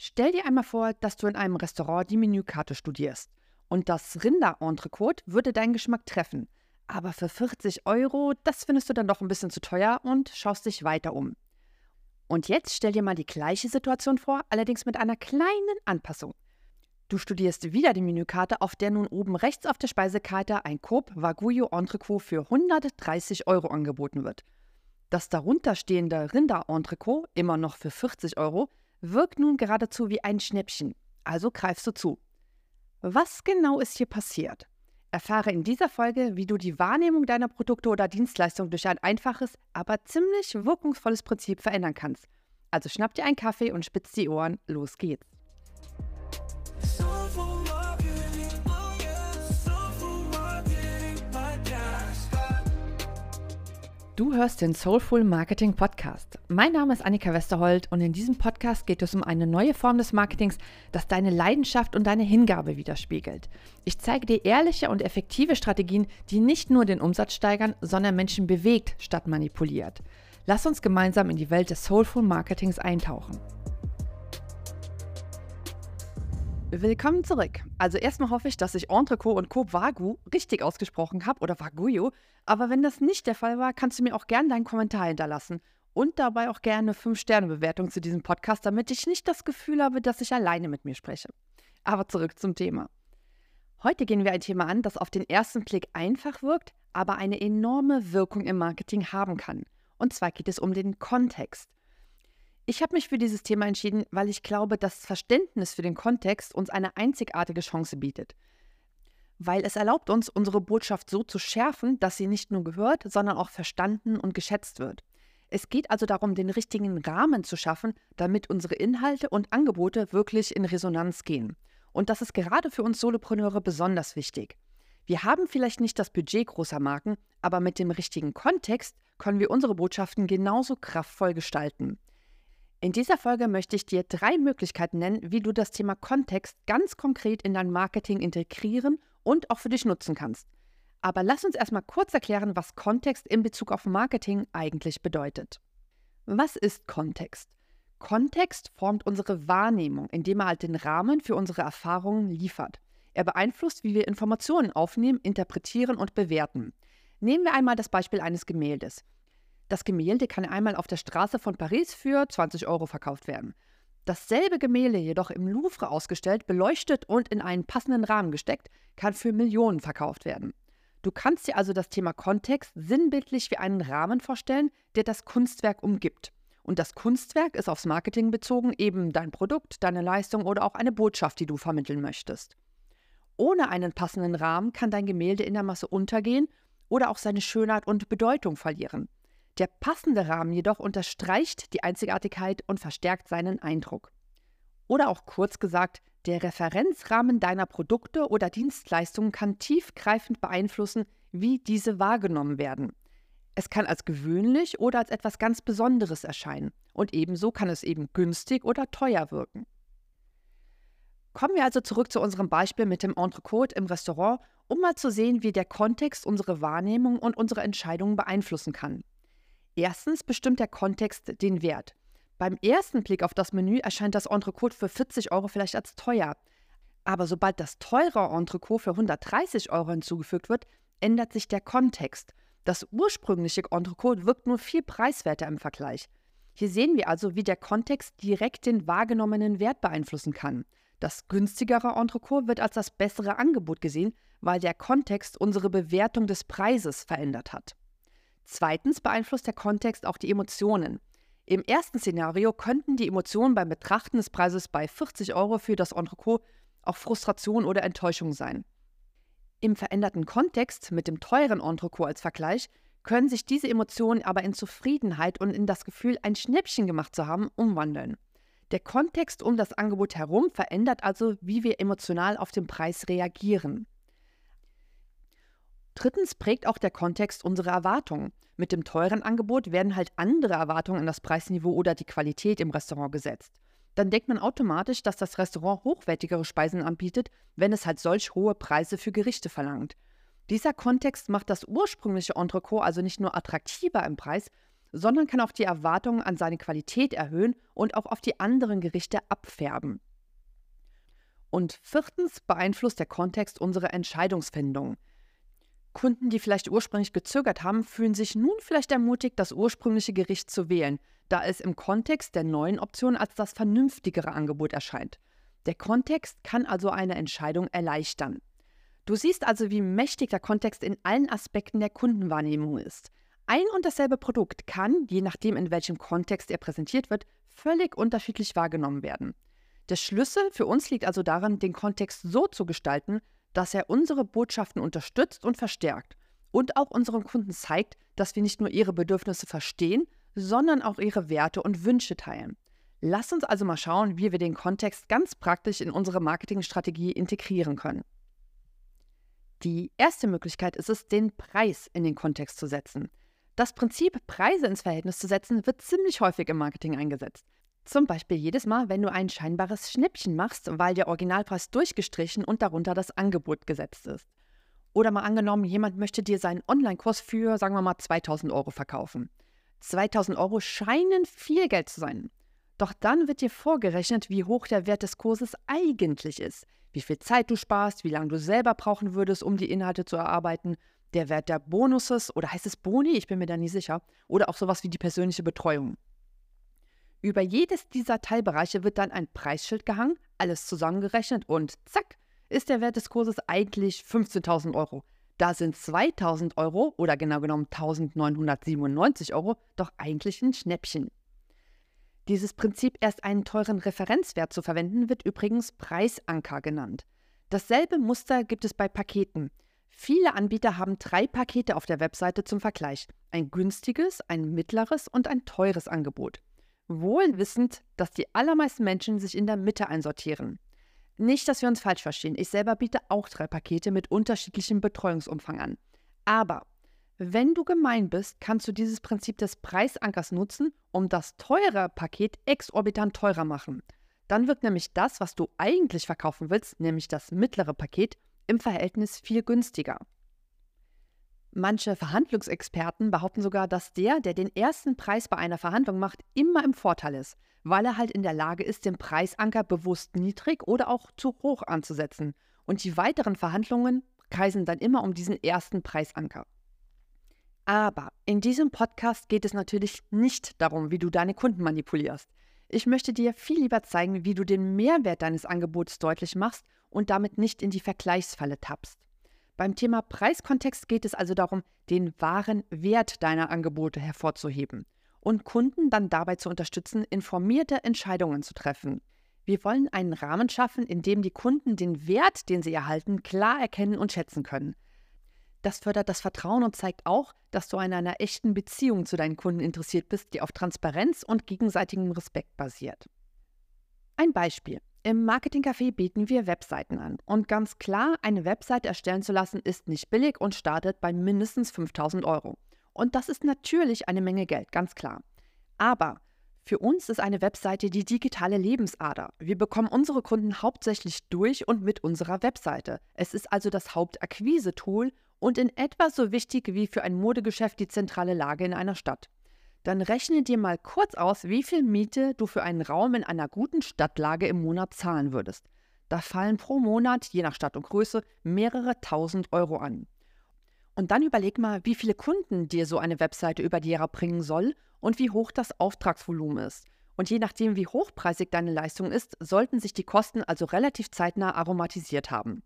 Stell dir einmal vor, dass du in einem Restaurant die Menükarte studierst. Und das Rinder-Entrecote würde deinen Geschmack treffen. Aber für 40 Euro, das findest du dann doch ein bisschen zu teuer und schaust dich weiter um. Und jetzt stell dir mal die gleiche Situation vor, allerdings mit einer kleinen Anpassung. Du studierst wieder die Menükarte, auf der nun oben rechts auf der Speisekarte ein Coop Wagyu Entrecot für 130 Euro angeboten wird. Das darunterstehende Rinder-Entrecot, immer noch für 40 Euro, wirkt nun geradezu wie ein Schnäppchen. Also greifst du zu. Was genau ist hier passiert? Erfahre in dieser Folge, wie du die Wahrnehmung deiner Produkte oder Dienstleistungen durch ein einfaches, aber ziemlich wirkungsvolles Prinzip verändern kannst. Also schnapp dir einen Kaffee und spitz die Ohren, los geht's. Du hörst den Soulful Marketing Podcast. Mein Name ist Annika Westerhold und in diesem Podcast geht es um eine neue Form des Marketings, das deine Leidenschaft und deine Hingabe widerspiegelt. Ich zeige dir ehrliche und effektive Strategien, die nicht nur den Umsatz steigern, sondern Menschen bewegt statt manipuliert. Lass uns gemeinsam in die Welt des Soulful Marketings eintauchen. Willkommen zurück. Also erstmal hoffe ich, dass ich Entrecot und Coop Wagyu richtig ausgesprochen habe oder Wagyu. Aber wenn das nicht der Fall war, kannst du mir auch gerne deinen Kommentar hinterlassen und dabei auch gerne eine 5-Sterne-Bewertung zu diesem Podcast, damit ich nicht das Gefühl habe, dass ich alleine mit mir spreche. Aber zurück zum Thema. Heute gehen wir ein Thema an, das auf den ersten Blick einfach wirkt, aber eine enorme Wirkung im Marketing haben kann. Und zwar geht es um den Kontext. Ich habe mich für dieses Thema entschieden, weil ich glaube, das Verständnis für den Kontext uns eine einzigartige Chance bietet. Weil es erlaubt uns, unsere Botschaft so zu schärfen, dass sie nicht nur gehört, sondern auch verstanden und geschätzt wird. Es geht also darum, den richtigen Rahmen zu schaffen, damit unsere Inhalte und Angebote wirklich in Resonanz gehen. Und das ist gerade für uns Solopreneure besonders wichtig. Wir haben vielleicht nicht das Budget großer Marken, aber mit dem richtigen Kontext können wir unsere Botschaften genauso kraftvoll gestalten. In dieser Folge möchte ich dir drei Möglichkeiten nennen, wie du das Thema Kontext ganz konkret in dein Marketing integrieren und auch für dich nutzen kannst. Aber lass uns erstmal kurz erklären, was Kontext in Bezug auf Marketing eigentlich bedeutet. Was ist Kontext? Kontext formt unsere Wahrnehmung, indem er halt den Rahmen für unsere Erfahrungen liefert. Er beeinflusst, wie wir Informationen aufnehmen, interpretieren und bewerten. Nehmen wir einmal das Beispiel eines Gemäldes. Das Gemälde kann einmal auf der Straße von Paris für 20 Euro verkauft werden. Dasselbe Gemälde jedoch im Louvre ausgestellt, beleuchtet und in einen passenden Rahmen gesteckt, kann für Millionen verkauft werden. Du kannst dir also das Thema Kontext sinnbildlich wie einen Rahmen vorstellen, der das Kunstwerk umgibt. Und das Kunstwerk ist aufs Marketing bezogen eben dein Produkt, deine Leistung oder auch eine Botschaft, die du vermitteln möchtest. Ohne einen passenden Rahmen kann dein Gemälde in der Masse untergehen oder auch seine Schönheit und Bedeutung verlieren. Der passende Rahmen jedoch unterstreicht die Einzigartigkeit und verstärkt seinen Eindruck. Oder auch kurz gesagt, der Referenzrahmen deiner Produkte oder Dienstleistungen kann tiefgreifend beeinflussen, wie diese wahrgenommen werden. Es kann als gewöhnlich oder als etwas ganz Besonderes erscheinen und ebenso kann es eben günstig oder teuer wirken. Kommen wir also zurück zu unserem Beispiel mit dem Entrecote im Restaurant, um mal zu sehen, wie der Kontext unsere Wahrnehmung und unsere Entscheidungen beeinflussen kann. Erstens bestimmt der Kontext den Wert. Beim ersten Blick auf das Menü erscheint das Entrecote für 40 Euro vielleicht als teuer. Aber sobald das teure Entrecote für 130 Euro hinzugefügt wird, ändert sich der Kontext. Das ursprüngliche Entrecote wirkt nur viel preiswerter im Vergleich. Hier sehen wir also, wie der Kontext direkt den wahrgenommenen Wert beeinflussen kann. Das günstigere Entrecote wird als das bessere Angebot gesehen, weil der Kontext unsere Bewertung des Preises verändert hat. Zweitens beeinflusst der Kontext auch die Emotionen. Im ersten Szenario könnten die Emotionen beim Betrachten des Preises bei 40 Euro für das Entrecote auch Frustration oder Enttäuschung sein. Im veränderten Kontext mit dem teuren Entrecote als Vergleich können sich diese Emotionen aber in Zufriedenheit und in das Gefühl, ein Schnäppchen gemacht zu haben, umwandeln. Der Kontext um das Angebot herum verändert also, wie wir emotional auf den Preis reagieren. Drittens prägt auch der Kontext unsere Erwartungen. Mit dem teuren Angebot werden halt andere Erwartungen an das Preisniveau oder die Qualität im Restaurant gesetzt. Dann denkt man automatisch, dass das Restaurant hochwertigere Speisen anbietet, wenn es halt solch hohe Preise für Gerichte verlangt. Dieser Kontext macht das ursprüngliche Entrecote also nicht nur attraktiver im Preis, sondern kann auch die Erwartungen an seine Qualität erhöhen und auch auf die anderen Gerichte abfärben. Und viertens beeinflusst der Kontext unsere Entscheidungsfindung. Kunden, die vielleicht ursprünglich gezögert haben, fühlen sich nun vielleicht ermutigt, das ursprüngliche Gericht zu wählen, da es im Kontext der neuen Option als das vernünftigere Angebot erscheint. Der Kontext kann also eine Entscheidung erleichtern. Du siehst also, wie mächtig der Kontext in allen Aspekten der Kundenwahrnehmung ist. Ein und dasselbe Produkt kann, je nachdem in welchem Kontext er präsentiert wird, völlig unterschiedlich wahrgenommen werden. Der Schlüssel für uns liegt also darin, den Kontext so zu gestalten, dass er unsere Botschaften unterstützt und verstärkt und auch unseren Kunden zeigt, dass wir nicht nur ihre Bedürfnisse verstehen, sondern auch ihre Werte und Wünsche teilen. Lass uns also mal schauen, wie wir den Kontext ganz praktisch in unsere Marketingstrategie integrieren können. Die erste Möglichkeit ist es, den Preis in den Kontext zu setzen. Das Prinzip, Preise ins Verhältnis zu setzen, wird ziemlich häufig im Marketing eingesetzt. Zum Beispiel jedes Mal, wenn du ein scheinbares Schnäppchen machst, weil der Originalpreis durchgestrichen und darunter das Angebot gesetzt ist. Oder mal angenommen, jemand möchte dir seinen Online-Kurs für, sagen wir mal, 2000 Euro verkaufen. 2000 Euro scheinen viel Geld zu sein. Doch dann wird dir vorgerechnet, wie hoch der Wert des Kurses eigentlich ist, wie viel Zeit du sparst, wie lange du selber brauchen würdest, um die Inhalte zu erarbeiten, der Wert der Bonuses oder heißt es Boni, ich bin mir da nie sicher, oder auch sowas wie die persönliche Betreuung. Über jedes dieser Teilbereiche wird dann ein Preisschild gehangen, alles zusammengerechnet und zack, ist der Wert des Kurses eigentlich 15.000 Euro. Da sind 2.000 Euro oder genau genommen 1.997 Euro doch eigentlich ein Schnäppchen. Dieses Prinzip, erst einen teuren Referenzwert zu verwenden, wird übrigens Preisanker genannt. Dasselbe Muster gibt es bei Paketen. Viele Anbieter haben drei Pakete auf der Webseite zum Vergleich. Ein günstiges, ein mittleres und ein teures Angebot wohl wissend, dass die allermeisten Menschen sich in der Mitte einsortieren. Nicht, dass wir uns falsch verstehen, ich selber biete auch drei Pakete mit unterschiedlichem Betreuungsumfang an. Aber wenn du gemein bist, kannst du dieses Prinzip des Preisankers nutzen, um das teure Paket exorbitant teurer machen. Dann wird nämlich das, was du eigentlich verkaufen willst, nämlich das mittlere Paket, im Verhältnis viel günstiger. Manche Verhandlungsexperten behaupten sogar, dass der, der den ersten Preis bei einer Verhandlung macht, immer im Vorteil ist, weil er halt in der Lage ist, den Preisanker bewusst niedrig oder auch zu hoch anzusetzen. Und die weiteren Verhandlungen kreisen dann immer um diesen ersten Preisanker. Aber in diesem Podcast geht es natürlich nicht darum, wie du deine Kunden manipulierst. Ich möchte dir viel lieber zeigen, wie du den Mehrwert deines Angebots deutlich machst und damit nicht in die Vergleichsfalle tappst. Beim Thema Preiskontext geht es also darum, den wahren Wert deiner Angebote hervorzuheben und Kunden dann dabei zu unterstützen, informierte Entscheidungen zu treffen. Wir wollen einen Rahmen schaffen, in dem die Kunden den Wert, den sie erhalten, klar erkennen und schätzen können. Das fördert das Vertrauen und zeigt auch, dass du an einer echten Beziehung zu deinen Kunden interessiert bist, die auf Transparenz und gegenseitigem Respekt basiert. Ein Beispiel. Im Marketingcafé bieten wir Webseiten an. Und ganz klar, eine Website erstellen zu lassen, ist nicht billig und startet bei mindestens 5000 Euro. Und das ist natürlich eine Menge Geld, ganz klar. Aber für uns ist eine Webseite die digitale Lebensader. Wir bekommen unsere Kunden hauptsächlich durch und mit unserer Webseite. Es ist also das Hauptakquise-Tool und in etwa so wichtig wie für ein Modegeschäft die zentrale Lage in einer Stadt dann rechne dir mal kurz aus, wie viel Miete du für einen Raum in einer guten Stadtlage im Monat zahlen würdest. Da fallen pro Monat, je nach Stadt und Größe, mehrere tausend Euro an. Und dann überleg mal, wie viele Kunden dir so eine Webseite über die Jahre bringen soll und wie hoch das Auftragsvolumen ist. Und je nachdem, wie hochpreisig deine Leistung ist, sollten sich die Kosten also relativ zeitnah aromatisiert haben.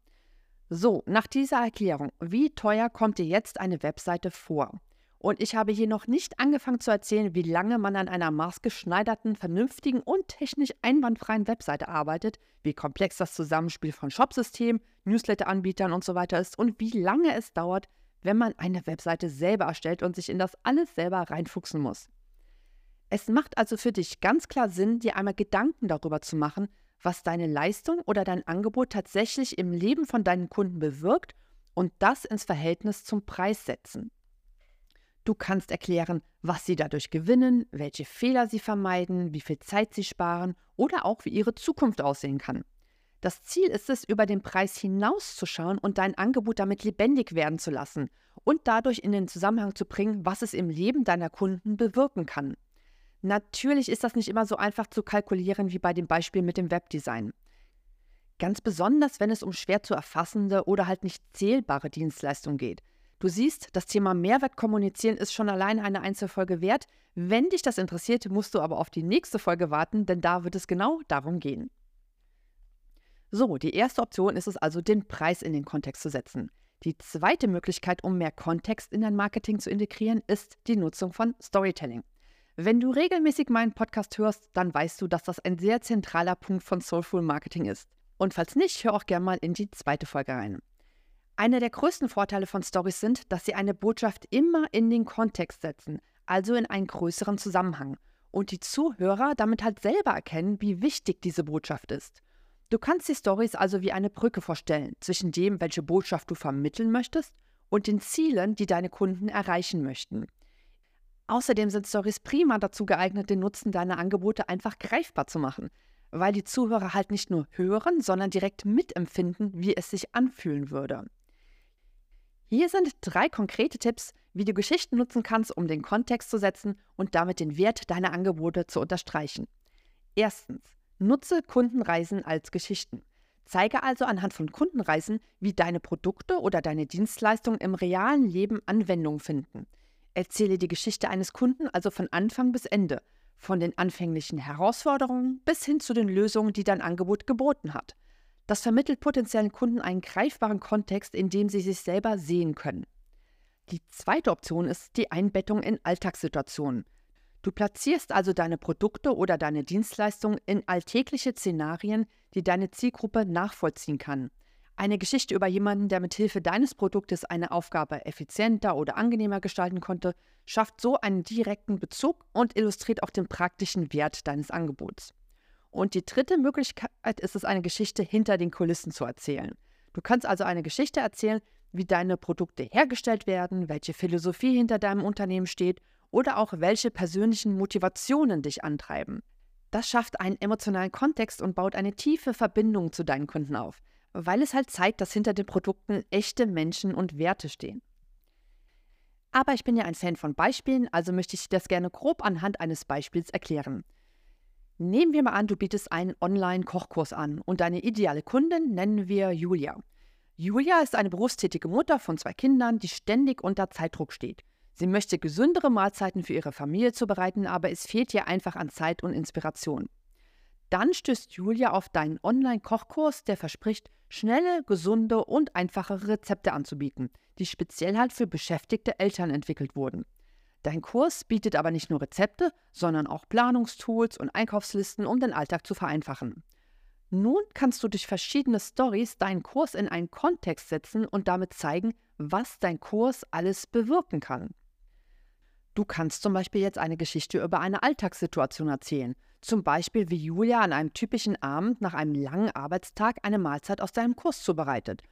So, nach dieser Erklärung, wie teuer kommt dir jetzt eine Webseite vor? Und ich habe hier noch nicht angefangen zu erzählen, wie lange man an einer maßgeschneiderten, vernünftigen und technisch einwandfreien Webseite arbeitet, wie komplex das Zusammenspiel von Shopsystemen, Newsletter-Anbietern und so weiter ist und wie lange es dauert, wenn man eine Webseite selber erstellt und sich in das alles selber reinfuchsen muss. Es macht also für dich ganz klar Sinn, dir einmal Gedanken darüber zu machen, was deine Leistung oder dein Angebot tatsächlich im Leben von deinen Kunden bewirkt und das ins Verhältnis zum Preis setzen. Du kannst erklären, was sie dadurch gewinnen, welche Fehler sie vermeiden, wie viel Zeit sie sparen oder auch wie ihre Zukunft aussehen kann. Das Ziel ist es, über den Preis hinauszuschauen und dein Angebot damit lebendig werden zu lassen und dadurch in den Zusammenhang zu bringen, was es im Leben deiner Kunden bewirken kann. Natürlich ist das nicht immer so einfach zu kalkulieren wie bei dem Beispiel mit dem Webdesign. Ganz besonders, wenn es um schwer zu erfassende oder halt nicht zählbare Dienstleistungen geht. Du siehst, das Thema Mehrwert kommunizieren ist schon alleine eine Einzelfolge wert. Wenn dich das interessiert, musst du aber auf die nächste Folge warten, denn da wird es genau darum gehen. So, die erste Option ist es also, den Preis in den Kontext zu setzen. Die zweite Möglichkeit, um mehr Kontext in dein Marketing zu integrieren, ist die Nutzung von Storytelling. Wenn du regelmäßig meinen Podcast hörst, dann weißt du, dass das ein sehr zentraler Punkt von Soulful Marketing ist. Und falls nicht, hör auch gerne mal in die zweite Folge rein. Einer der größten Vorteile von Stories sind, dass sie eine Botschaft immer in den Kontext setzen, also in einen größeren Zusammenhang. Und die Zuhörer damit halt selber erkennen, wie wichtig diese Botschaft ist. Du kannst die Stories also wie eine Brücke vorstellen zwischen dem, welche Botschaft du vermitteln möchtest und den Zielen, die deine Kunden erreichen möchten. Außerdem sind Stories prima dazu geeignet, den Nutzen deiner Angebote einfach greifbar zu machen, weil die Zuhörer halt nicht nur hören, sondern direkt mitempfinden, wie es sich anfühlen würde. Hier sind drei konkrete Tipps, wie du Geschichten nutzen kannst, um den Kontext zu setzen und damit den Wert deiner Angebote zu unterstreichen. Erstens, nutze Kundenreisen als Geschichten. Zeige also anhand von Kundenreisen, wie deine Produkte oder deine Dienstleistungen im realen Leben Anwendung finden. Erzähle die Geschichte eines Kunden also von Anfang bis Ende, von den anfänglichen Herausforderungen bis hin zu den Lösungen, die dein Angebot geboten hat. Das vermittelt potenziellen Kunden einen greifbaren Kontext, in dem sie sich selber sehen können. Die zweite Option ist die Einbettung in Alltagssituationen. Du platzierst also deine Produkte oder deine Dienstleistungen in alltägliche Szenarien, die deine Zielgruppe nachvollziehen kann. Eine Geschichte über jemanden, der mit Hilfe deines Produktes eine Aufgabe effizienter oder angenehmer gestalten konnte, schafft so einen direkten Bezug und illustriert auch den praktischen Wert deines Angebots. Und die dritte Möglichkeit ist es, eine Geschichte hinter den Kulissen zu erzählen. Du kannst also eine Geschichte erzählen, wie deine Produkte hergestellt werden, welche Philosophie hinter deinem Unternehmen steht oder auch welche persönlichen Motivationen dich antreiben. Das schafft einen emotionalen Kontext und baut eine tiefe Verbindung zu deinen Kunden auf weil es halt zeigt, dass hinter den Produkten echte Menschen und Werte stehen. Aber ich bin ja ein Fan von Beispielen, also möchte ich das gerne grob anhand eines Beispiels erklären. Nehmen wir mal an, du bietest einen Online-Kochkurs an und deine ideale Kundin nennen wir Julia. Julia ist eine berufstätige Mutter von zwei Kindern, die ständig unter Zeitdruck steht. Sie möchte gesündere Mahlzeiten für ihre Familie zubereiten, aber es fehlt ihr einfach an Zeit und Inspiration. Dann stößt Julia auf deinen Online-Kochkurs, der verspricht, schnelle, gesunde und einfache Rezepte anzubieten, die speziell halt für beschäftigte Eltern entwickelt wurden. Dein Kurs bietet aber nicht nur Rezepte, sondern auch Planungstools und Einkaufslisten, um den Alltag zu vereinfachen. Nun kannst du durch verschiedene Stories deinen Kurs in einen Kontext setzen und damit zeigen, was dein Kurs alles bewirken kann. Du kannst zum Beispiel jetzt eine Geschichte über eine Alltagssituation erzählen, zum Beispiel, wie Julia an einem typischen Abend nach einem langen Arbeitstag eine Mahlzeit aus deinem Kurs zubereitet.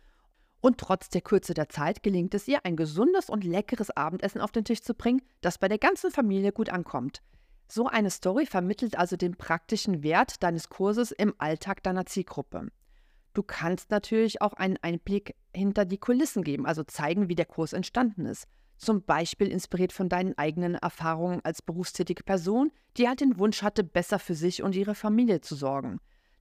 Und trotz der Kürze der Zeit gelingt es ihr, ein gesundes und leckeres Abendessen auf den Tisch zu bringen, das bei der ganzen Familie gut ankommt. So eine Story vermittelt also den praktischen Wert deines Kurses im Alltag deiner Zielgruppe. Du kannst natürlich auch einen Einblick hinter die Kulissen geben, also zeigen, wie der Kurs entstanden ist zum Beispiel inspiriert von deinen eigenen Erfahrungen als berufstätige Person, die halt den Wunsch hatte, besser für sich und ihre Familie zu sorgen.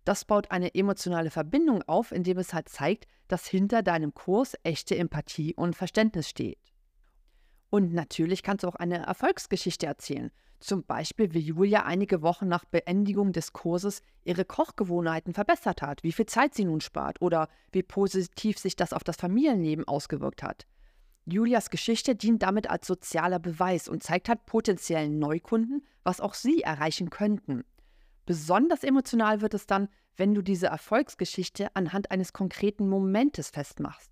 Das baut eine emotionale Verbindung auf, indem es halt zeigt, dass hinter deinem Kurs echte Empathie und Verständnis steht. Und natürlich kannst du auch eine Erfolgsgeschichte erzählen. Zum Beispiel, wie Julia einige Wochen nach Beendigung des Kurses ihre Kochgewohnheiten verbessert hat, wie viel Zeit sie nun spart oder wie positiv sich das auf das Familienleben ausgewirkt hat. Julias Geschichte dient damit als sozialer Beweis und zeigt halt potenziellen Neukunden, was auch sie erreichen könnten. Besonders emotional wird es dann, wenn du diese Erfolgsgeschichte anhand eines konkreten Momentes festmachst.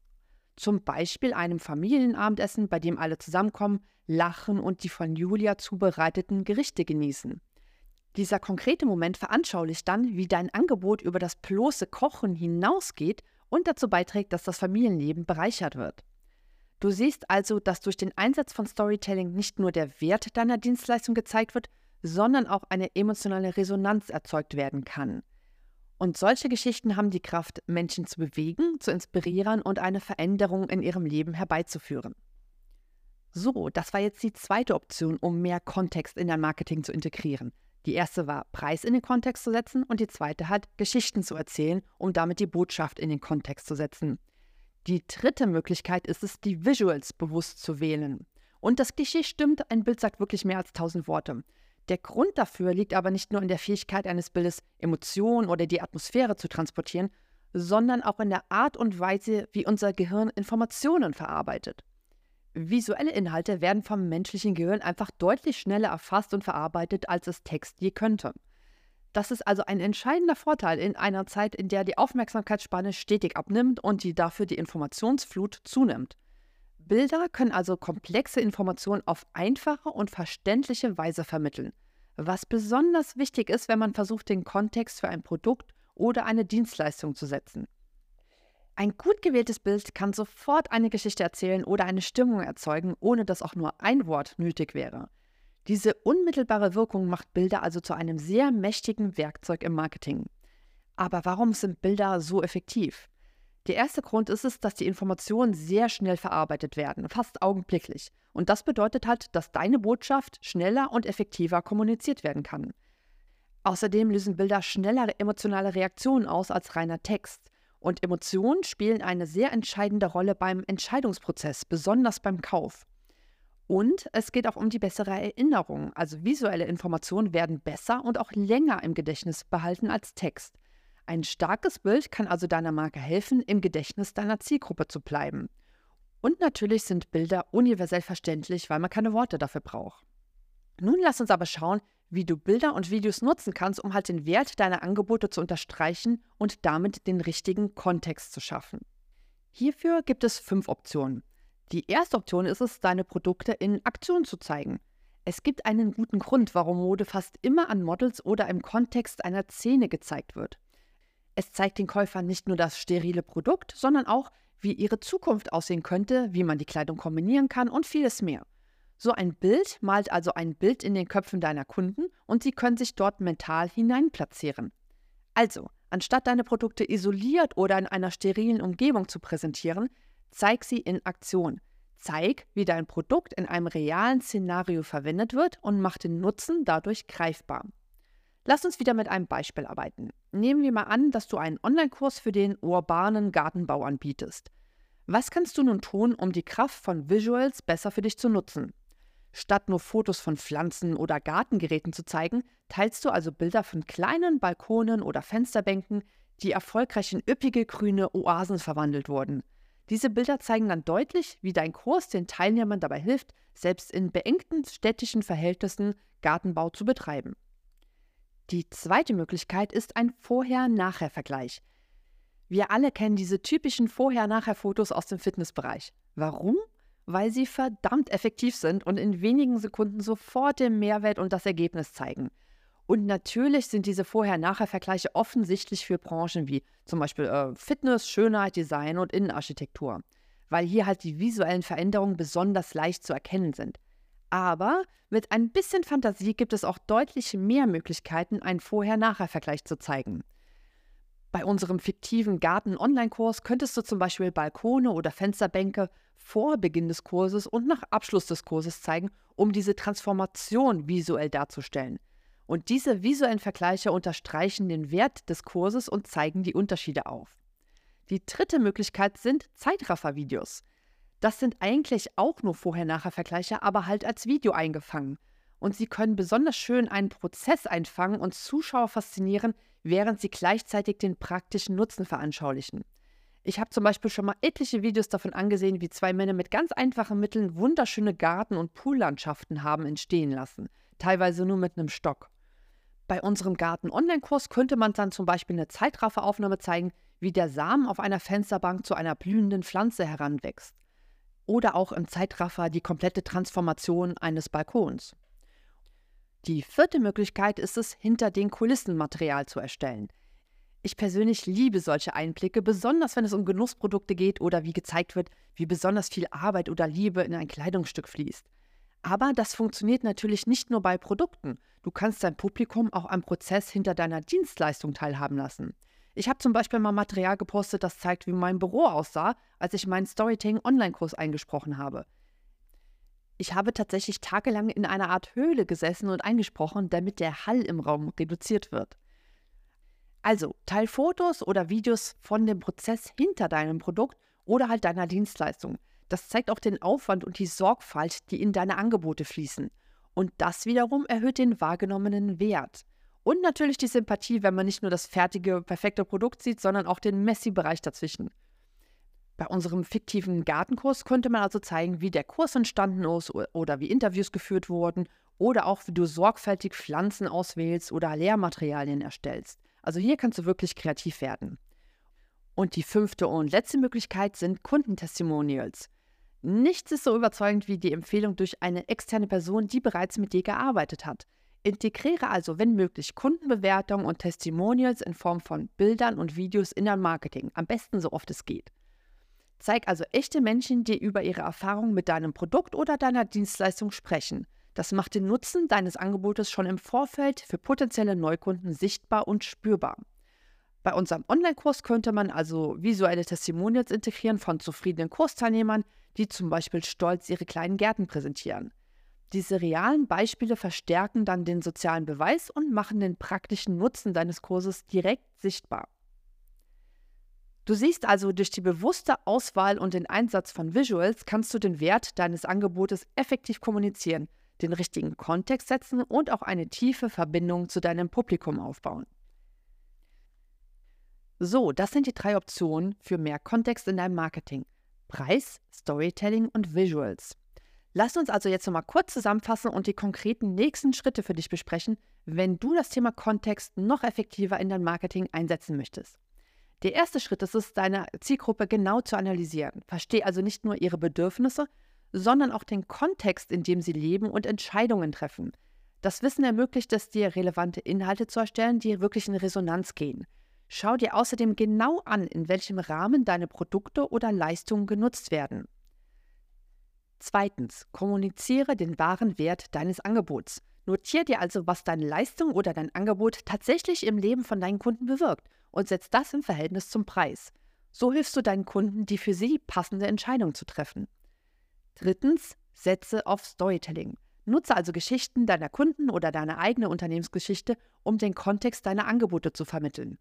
Zum Beispiel einem Familienabendessen, bei dem alle zusammenkommen, lachen und die von Julia zubereiteten Gerichte genießen. Dieser konkrete Moment veranschaulicht dann, wie dein Angebot über das bloße Kochen hinausgeht und dazu beiträgt, dass das Familienleben bereichert wird. Du siehst also, dass durch den Einsatz von Storytelling nicht nur der Wert deiner Dienstleistung gezeigt wird, sondern auch eine emotionale Resonanz erzeugt werden kann. Und solche Geschichten haben die Kraft, Menschen zu bewegen, zu inspirieren und eine Veränderung in ihrem Leben herbeizuführen. So, das war jetzt die zweite Option, um mehr Kontext in dein Marketing zu integrieren. Die erste war, Preis in den Kontext zu setzen und die zweite hat, Geschichten zu erzählen, um damit die Botschaft in den Kontext zu setzen. Die dritte Möglichkeit ist es, die Visuals bewusst zu wählen. Und das Klischee stimmt, ein Bild sagt wirklich mehr als tausend Worte. Der Grund dafür liegt aber nicht nur in der Fähigkeit eines Bildes, Emotionen oder die Atmosphäre zu transportieren, sondern auch in der Art und Weise, wie unser Gehirn Informationen verarbeitet. Visuelle Inhalte werden vom menschlichen Gehirn einfach deutlich schneller erfasst und verarbeitet, als es Text je könnte. Das ist also ein entscheidender Vorteil in einer Zeit, in der die Aufmerksamkeitsspanne stetig abnimmt und die dafür die Informationsflut zunimmt. Bilder können also komplexe Informationen auf einfache und verständliche Weise vermitteln, was besonders wichtig ist, wenn man versucht, den Kontext für ein Produkt oder eine Dienstleistung zu setzen. Ein gut gewähltes Bild kann sofort eine Geschichte erzählen oder eine Stimmung erzeugen, ohne dass auch nur ein Wort nötig wäre. Diese unmittelbare Wirkung macht Bilder also zu einem sehr mächtigen Werkzeug im Marketing. Aber warum sind Bilder so effektiv? Der erste Grund ist es, dass die Informationen sehr schnell verarbeitet werden, fast augenblicklich. Und das bedeutet halt, dass deine Botschaft schneller und effektiver kommuniziert werden kann. Außerdem lösen Bilder schnellere emotionale Reaktionen aus als reiner Text. Und Emotionen spielen eine sehr entscheidende Rolle beim Entscheidungsprozess, besonders beim Kauf. Und es geht auch um die bessere Erinnerung. Also visuelle Informationen werden besser und auch länger im Gedächtnis behalten als Text. Ein starkes Bild kann also deiner Marke helfen, im Gedächtnis deiner Zielgruppe zu bleiben. Und natürlich sind Bilder universell verständlich, weil man keine Worte dafür braucht. Nun lass uns aber schauen, wie du Bilder und Videos nutzen kannst, um halt den Wert deiner Angebote zu unterstreichen und damit den richtigen Kontext zu schaffen. Hierfür gibt es fünf Optionen. Die erste Option ist es, deine Produkte in Aktion zu zeigen. Es gibt einen guten Grund, warum Mode fast immer an Models oder im Kontext einer Szene gezeigt wird. Es zeigt den Käufern nicht nur das sterile Produkt, sondern auch, wie ihre Zukunft aussehen könnte, wie man die Kleidung kombinieren kann und vieles mehr. So ein Bild malt also ein Bild in den Köpfen deiner Kunden und sie können sich dort mental hineinplatzieren. Also, anstatt deine Produkte isoliert oder in einer sterilen Umgebung zu präsentieren, zeig sie in Aktion. Zeig, wie dein Produkt in einem realen Szenario verwendet wird und mach den Nutzen dadurch greifbar. Lass uns wieder mit einem Beispiel arbeiten. Nehmen wir mal an, dass du einen Online-Kurs für den urbanen Gartenbau anbietest. Was kannst du nun tun, um die Kraft von Visuals besser für dich zu nutzen? Statt nur Fotos von Pflanzen oder Gartengeräten zu zeigen, teilst du also Bilder von kleinen Balkonen oder Fensterbänken, die erfolgreich in üppige grüne Oasen verwandelt wurden. Diese Bilder zeigen dann deutlich, wie dein Kurs den Teilnehmern dabei hilft, selbst in beengten städtischen Verhältnissen Gartenbau zu betreiben. Die zweite Möglichkeit ist ein Vorher-Nachher-Vergleich. Wir alle kennen diese typischen Vorher-Nachher-Fotos aus dem Fitnessbereich. Warum? Weil sie verdammt effektiv sind und in wenigen Sekunden sofort den Mehrwert und das Ergebnis zeigen. Und natürlich sind diese Vorher-Nachher-Vergleiche offensichtlich für Branchen wie zum Beispiel äh, Fitness, Schönheit, Design und Innenarchitektur, weil hier halt die visuellen Veränderungen besonders leicht zu erkennen sind. Aber mit ein bisschen Fantasie gibt es auch deutlich mehr Möglichkeiten, einen Vorher-Nachher-Vergleich zu zeigen. Bei unserem fiktiven Garten-Online-Kurs könntest du zum Beispiel Balkone oder Fensterbänke vor Beginn des Kurses und nach Abschluss des Kurses zeigen, um diese Transformation visuell darzustellen. Und diese visuellen Vergleiche unterstreichen den Wert des Kurses und zeigen die Unterschiede auf. Die dritte Möglichkeit sind Zeitraffer-Videos. Das sind eigentlich auch nur Vorher-Nachher-Vergleiche, aber halt als Video eingefangen. Und sie können besonders schön einen Prozess einfangen und Zuschauer faszinieren, während sie gleichzeitig den praktischen Nutzen veranschaulichen. Ich habe zum Beispiel schon mal etliche Videos davon angesehen, wie zwei Männer mit ganz einfachen Mitteln wunderschöne Garten- und Poollandschaften haben entstehen lassen, teilweise nur mit einem Stock. Bei unserem Garten-Online-Kurs könnte man dann zum Beispiel eine Zeitrafferaufnahme zeigen, wie der Samen auf einer Fensterbank zu einer blühenden Pflanze heranwächst oder auch im Zeitraffer die komplette Transformation eines Balkons. Die vierte Möglichkeit ist es, hinter den Kulissen Material zu erstellen. Ich persönlich liebe solche Einblicke, besonders wenn es um Genussprodukte geht oder wie gezeigt wird, wie besonders viel Arbeit oder Liebe in ein Kleidungsstück fließt. Aber das funktioniert natürlich nicht nur bei Produkten. Du kannst dein Publikum auch am Prozess hinter deiner Dienstleistung teilhaben lassen. Ich habe zum Beispiel mal Material gepostet, das zeigt, wie mein Büro aussah, als ich meinen Storytelling-Online-Kurs eingesprochen habe. Ich habe tatsächlich tagelang in einer Art Höhle gesessen und eingesprochen, damit der Hall im Raum reduziert wird. Also, teil Fotos oder Videos von dem Prozess hinter deinem Produkt oder halt deiner Dienstleistung. Das zeigt auch den Aufwand und die Sorgfalt, die in deine Angebote fließen. Und das wiederum erhöht den wahrgenommenen Wert. Und natürlich die Sympathie, wenn man nicht nur das fertige, perfekte Produkt sieht, sondern auch den Messi-Bereich dazwischen. Bei unserem fiktiven Gartenkurs könnte man also zeigen, wie der Kurs entstanden ist oder wie Interviews geführt wurden oder auch wie du sorgfältig Pflanzen auswählst oder Lehrmaterialien erstellst. Also hier kannst du wirklich kreativ werden. Und die fünfte und letzte Möglichkeit sind Kundentestimonials. Nichts ist so überzeugend wie die Empfehlung durch eine externe Person, die bereits mit dir gearbeitet hat. Integriere also, wenn möglich, Kundenbewertungen und Testimonials in Form von Bildern und Videos in dein Marketing, am besten so oft es geht. Zeig also echte Menschen, die über ihre Erfahrungen mit deinem Produkt oder deiner Dienstleistung sprechen. Das macht den Nutzen deines Angebotes schon im Vorfeld für potenzielle Neukunden sichtbar und spürbar. Bei unserem Online-Kurs könnte man also visuelle Testimonials integrieren von zufriedenen Kursteilnehmern, die zum Beispiel stolz ihre kleinen Gärten präsentieren. Diese realen Beispiele verstärken dann den sozialen Beweis und machen den praktischen Nutzen deines Kurses direkt sichtbar. Du siehst also, durch die bewusste Auswahl und den Einsatz von Visuals kannst du den Wert deines Angebotes effektiv kommunizieren, den richtigen Kontext setzen und auch eine tiefe Verbindung zu deinem Publikum aufbauen. So, das sind die drei Optionen für mehr Kontext in deinem Marketing. Preis, Storytelling und Visuals. Lass uns also jetzt nochmal kurz zusammenfassen und die konkreten nächsten Schritte für dich besprechen, wenn du das Thema Kontext noch effektiver in dein Marketing einsetzen möchtest. Der erste Schritt ist es, deine Zielgruppe genau zu analysieren. Verstehe also nicht nur ihre Bedürfnisse, sondern auch den Kontext, in dem sie leben und Entscheidungen treffen. Das Wissen ermöglicht es dir, relevante Inhalte zu erstellen, die wirklich in Resonanz gehen. Schau dir außerdem genau an, in welchem Rahmen deine Produkte oder Leistungen genutzt werden. Zweitens, kommuniziere den wahren Wert deines Angebots. Notiere dir also, was deine Leistung oder dein Angebot tatsächlich im Leben von deinen Kunden bewirkt und setz das im Verhältnis zum Preis. So hilfst du deinen Kunden, die für sie passende Entscheidung zu treffen. Drittens, setze auf Storytelling. Nutze also Geschichten deiner Kunden oder deine eigene Unternehmensgeschichte, um den Kontext deiner Angebote zu vermitteln.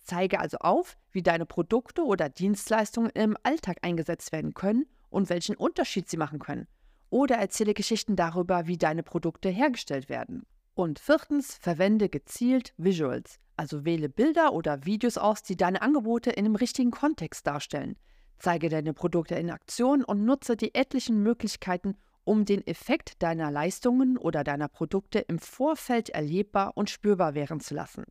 Zeige also auf, wie deine Produkte oder Dienstleistungen im Alltag eingesetzt werden können und welchen Unterschied sie machen können. Oder erzähle Geschichten darüber, wie deine Produkte hergestellt werden. Und viertens, verwende gezielt Visuals, also wähle Bilder oder Videos aus, die deine Angebote in dem richtigen Kontext darstellen. Zeige deine Produkte in Aktion und nutze die etlichen Möglichkeiten, um den Effekt deiner Leistungen oder deiner Produkte im Vorfeld erlebbar und spürbar werden zu lassen.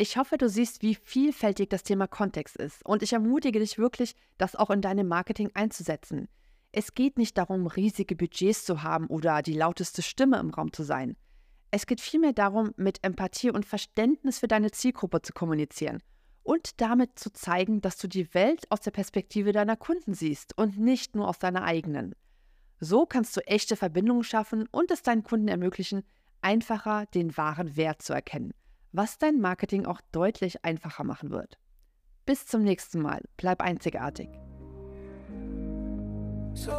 Ich hoffe, du siehst, wie vielfältig das Thema Kontext ist und ich ermutige dich wirklich, das auch in deinem Marketing einzusetzen. Es geht nicht darum, riesige Budgets zu haben oder die lauteste Stimme im Raum zu sein. Es geht vielmehr darum, mit Empathie und Verständnis für deine Zielgruppe zu kommunizieren und damit zu zeigen, dass du die Welt aus der Perspektive deiner Kunden siehst und nicht nur aus deiner eigenen. So kannst du echte Verbindungen schaffen und es deinen Kunden ermöglichen, einfacher den wahren Wert zu erkennen was dein Marketing auch deutlich einfacher machen wird. Bis zum nächsten Mal. Bleib einzigartig. So